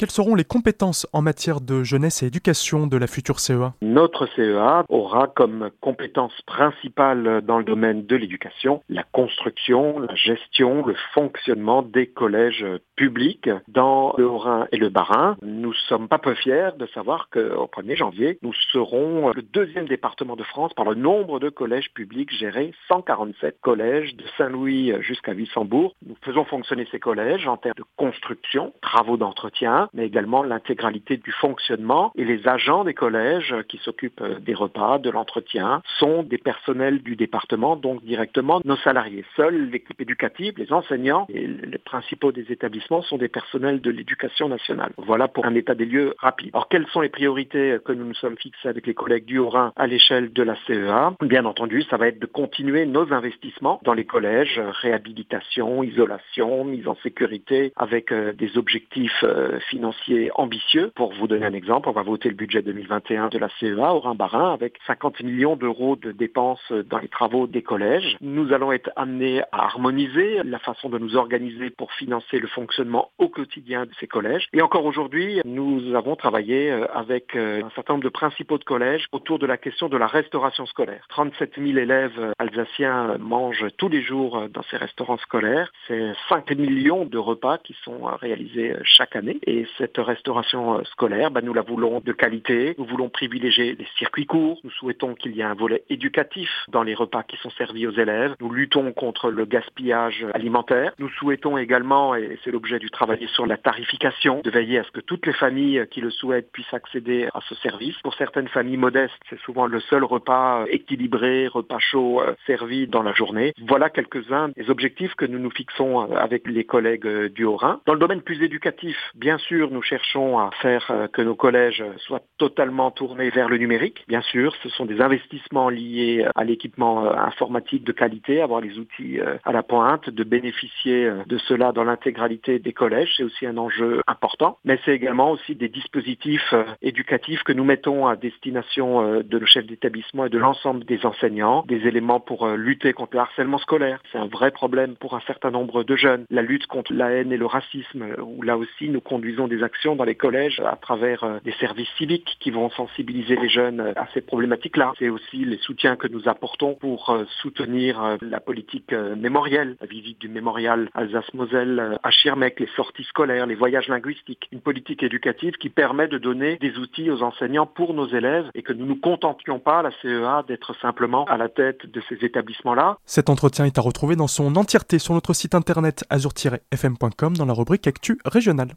Quelles seront les compétences en matière de jeunesse et éducation de la future CEA Notre CEA aura comme compétence principale dans le domaine de l'éducation la construction, la gestion, le fonctionnement des collèges publics dans le Haut-Rhin et le Bas-Rhin. Nous sommes pas peu fiers de savoir qu'au 1er janvier, nous serons le deuxième département de France par le nombre de collèges publics gérés, 147 collèges de Saint-Louis jusqu'à Wissembourg. Nous faisons fonctionner ces collèges en termes de construction, travaux d'entretien, mais également l'intégralité du fonctionnement. Et les agents des collèges qui s'occupent des repas, de l'entretien, sont des personnels du département, donc directement nos salariés. Seule l'équipe éducative, les enseignants et les principaux des établissements sont des personnels de l'éducation nationale. Voilà pour un état des lieux rapide. Alors quelles sont les priorités que nous nous sommes fixées avec les collègues du Haut-Rhin à l'échelle de la CEA Bien entendu, ça va être de continuer nos investissements dans les collèges, réhabilitation, isolation, mise en sécurité, avec des objectifs financiers ambitieux. Pour vous donner un exemple, on va voter le budget 2021 de la CEA au Rhin-Barin avec 50 millions d'euros de dépenses dans les travaux des collèges. Nous allons être amenés à harmoniser la façon de nous organiser pour financer le fonctionnement au quotidien de ces collèges. Et encore aujourd'hui, nous avons travaillé avec un certain nombre de principaux de collèges autour de la question de la restauration scolaire. 37 000 élèves alsaciens mangent tous les jours dans ces restaurants scolaires. C'est 5 millions de repas qui sont réalisés chaque année. Cette restauration scolaire, bah, nous la voulons de qualité. Nous voulons privilégier les circuits courts. Nous souhaitons qu'il y ait un volet éducatif dans les repas qui sont servis aux élèves. Nous luttons contre le gaspillage alimentaire. Nous souhaitons également, et c'est l'objet du travail sur la tarification, de veiller à ce que toutes les familles qui le souhaitent puissent accéder à ce service. Pour certaines familles modestes, c'est souvent le seul repas équilibré, repas chaud servi dans la journée. Voilà quelques-uns des objectifs que nous nous fixons avec les collègues du Haut-Rhin. Dans le domaine plus éducatif, bien sûr, nous cherchons à faire que nos collèges soient totalement tournés vers le numérique. Bien sûr, ce sont des investissements liés à l'équipement informatique de qualité, avoir les outils à la pointe, de bénéficier de cela dans l'intégralité des collèges, c'est aussi un enjeu important. Mais c'est également aussi des dispositifs éducatifs que nous mettons à destination de nos chefs d'établissement et de l'ensemble des enseignants, des éléments pour lutter contre le harcèlement scolaire. C'est un vrai problème pour un certain nombre de jeunes. La lutte contre la haine et le racisme, où là aussi nous conduisons des actions dans les collèges à travers des services civiques qui vont sensibiliser les jeunes à ces problématiques-là. C'est aussi les soutiens que nous apportons pour soutenir la politique mémorielle, la visite du mémorial Alsace-Moselle à Schirmeck, les sorties scolaires, les voyages linguistiques, une politique éducative qui permet de donner des outils aux enseignants pour nos élèves et que nous ne nous contentions pas, la CEA, d'être simplement à la tête de ces établissements-là. Cet entretien est à retrouver dans son entièreté sur notre site internet azur-fm.com dans la rubrique Actu régionale.